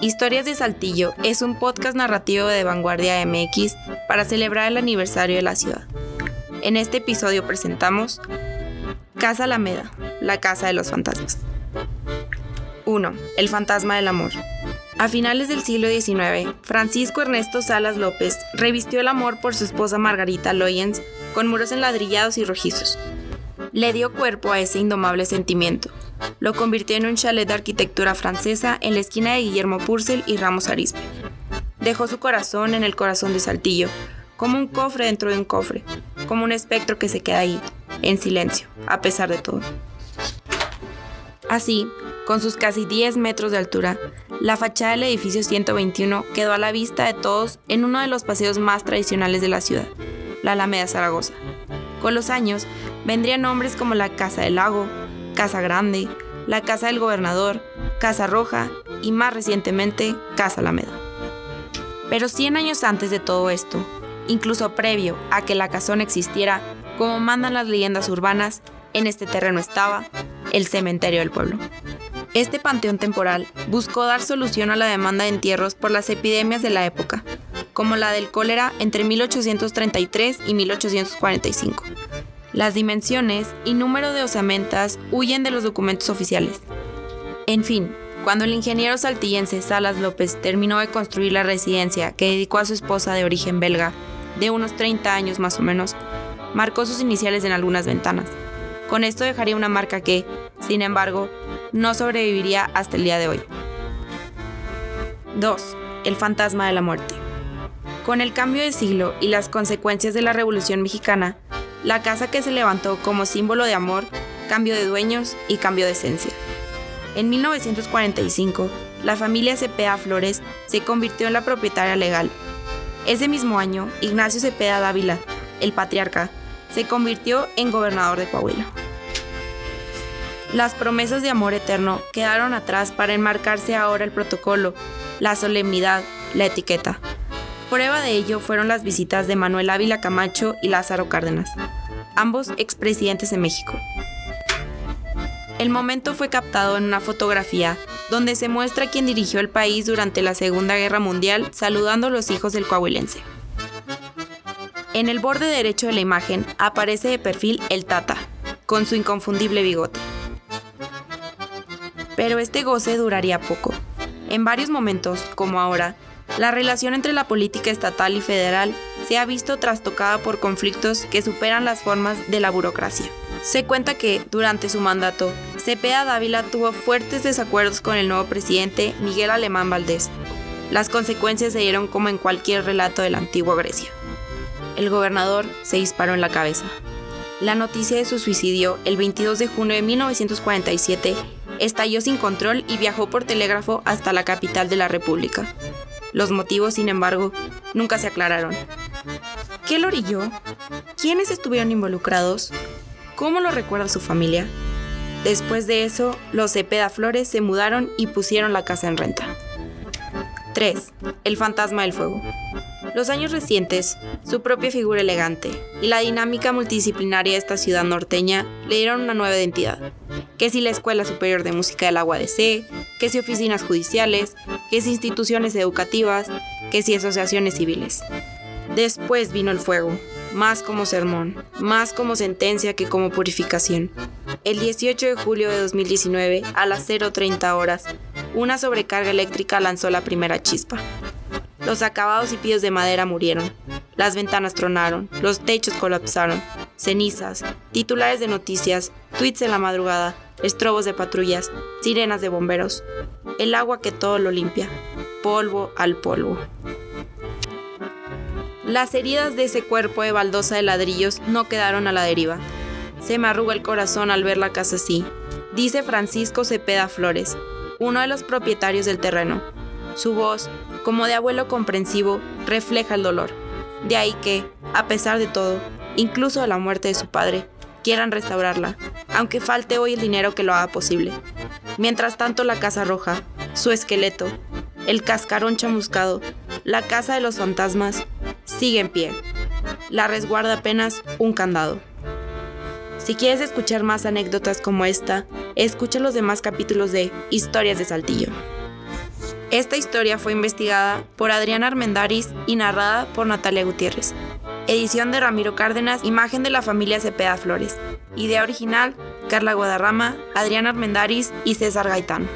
Historias de Saltillo es un podcast narrativo de Vanguardia MX para celebrar el aniversario de la ciudad. En este episodio presentamos Casa Alameda, la casa de los fantasmas. 1. El fantasma del amor. A finales del siglo XIX, Francisco Ernesto Salas López revistió el amor por su esposa Margarita Loyens con muros enladrillados y rojizos. Le dio cuerpo a ese indomable sentimiento. Lo convirtió en un chalet de arquitectura francesa en la esquina de Guillermo Purcell y Ramos Arizpe. Dejó su corazón en el corazón de Saltillo, como un cofre dentro de un cofre, como un espectro que se queda ahí, en silencio, a pesar de todo. Así, con sus casi 10 metros de altura, la fachada del edificio 121 quedó a la vista de todos en uno de los paseos más tradicionales de la ciudad, la Alameda Zaragoza. Con los años, vendrían nombres como la Casa del Lago, Casa Grande, la Casa del Gobernador, Casa Roja y más recientemente Casa Alameda. Pero 100 años antes de todo esto, incluso previo a que la casona existiera, como mandan las leyendas urbanas, en este terreno estaba el cementerio del pueblo. Este panteón temporal buscó dar solución a la demanda de entierros por las epidemias de la época, como la del cólera entre 1833 y 1845. Las dimensiones y número de osamentas huyen de los documentos oficiales. En fin, cuando el ingeniero saltillense Salas López terminó de construir la residencia que dedicó a su esposa de origen belga, de unos 30 años más o menos, marcó sus iniciales en algunas ventanas. Con esto dejaría una marca que, sin embargo, no sobreviviría hasta el día de hoy. 2. El fantasma de la muerte. Con el cambio de siglo y las consecuencias de la Revolución Mexicana, la casa que se levantó como símbolo de amor cambió de dueños y cambió de esencia. En 1945, la familia Cepeda Flores se convirtió en la propietaria legal. Ese mismo año, Ignacio Cepeda Dávila, el patriarca, se convirtió en gobernador de Coahuila. Las promesas de amor eterno quedaron atrás para enmarcarse ahora el protocolo, la solemnidad, la etiqueta. Prueba de ello fueron las visitas de Manuel Ávila Camacho y Lázaro Cárdenas, ambos expresidentes de México. El momento fue captado en una fotografía donde se muestra quien dirigió el país durante la Segunda Guerra Mundial saludando a los hijos del coahuilense. En el borde derecho de la imagen aparece de perfil el Tata, con su inconfundible bigote. Pero este goce duraría poco. En varios momentos, como ahora, la relación entre la política estatal y federal se ha visto trastocada por conflictos que superan las formas de la burocracia. Se cuenta que, durante su mandato, Cepeda Dávila tuvo fuertes desacuerdos con el nuevo presidente Miguel Alemán Valdés. Las consecuencias se dieron como en cualquier relato de la antigua Grecia el gobernador se disparó en la cabeza. La noticia de su suicidio, el 22 de junio de 1947, estalló sin control y viajó por telégrafo hasta la capital de la República. Los motivos, sin embargo, nunca se aclararon. ¿Qué lo orilló? ¿Quiénes estuvieron involucrados? ¿Cómo lo recuerda su familia? Después de eso, los Cepeda Flores se mudaron y pusieron la casa en renta. 3. El fantasma del fuego. Los años recientes, su propia figura elegante y la dinámica multidisciplinaria de esta ciudad norteña le dieron una nueva identidad. Que si la Escuela Superior de Música del Agua de C, que si oficinas judiciales, que si instituciones educativas, que si asociaciones civiles. Después vino el fuego, más como sermón, más como sentencia que como purificación. El 18 de julio de 2019, a las 0.30 horas, una sobrecarga eléctrica lanzó la primera chispa. Los acabados y pies de madera murieron. Las ventanas tronaron, los techos colapsaron, cenizas, titulares de noticias, tweets en la madrugada, estrobos de patrullas, sirenas de bomberos. El agua que todo lo limpia, polvo al polvo. Las heridas de ese cuerpo de baldosa de ladrillos no quedaron a la deriva. Se me arruga el corazón al ver la casa así, dice Francisco Cepeda Flores, uno de los propietarios del terreno. Su voz, como de abuelo comprensivo, refleja el dolor. De ahí que, a pesar de todo, incluso de la muerte de su padre, quieran restaurarla, aunque falte hoy el dinero que lo haga posible. Mientras tanto, la Casa Roja, su esqueleto, el cascarón chamuscado, la Casa de los Fantasmas, sigue en pie. La resguarda apenas un candado. Si quieres escuchar más anécdotas como esta, escucha los demás capítulos de Historias de Saltillo. Esta historia fue investigada por Adriana Armendaris y narrada por Natalia Gutiérrez. Edición de Ramiro Cárdenas, imagen de la familia Cepeda Flores. Idea original, Carla Guadarrama, Adriana Armendaris y César Gaitán.